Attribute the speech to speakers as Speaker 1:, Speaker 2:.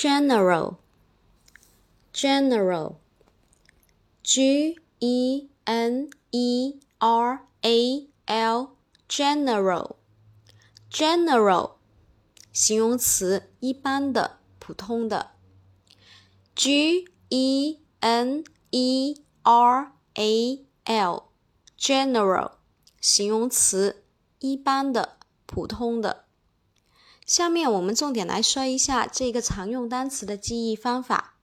Speaker 1: general general g e n e r a l general general 形容词，一般的，普通的。g e n e r a l general 形容词，一般的，普通的。 下面我们重点来说一下这个常用单词的记忆方法。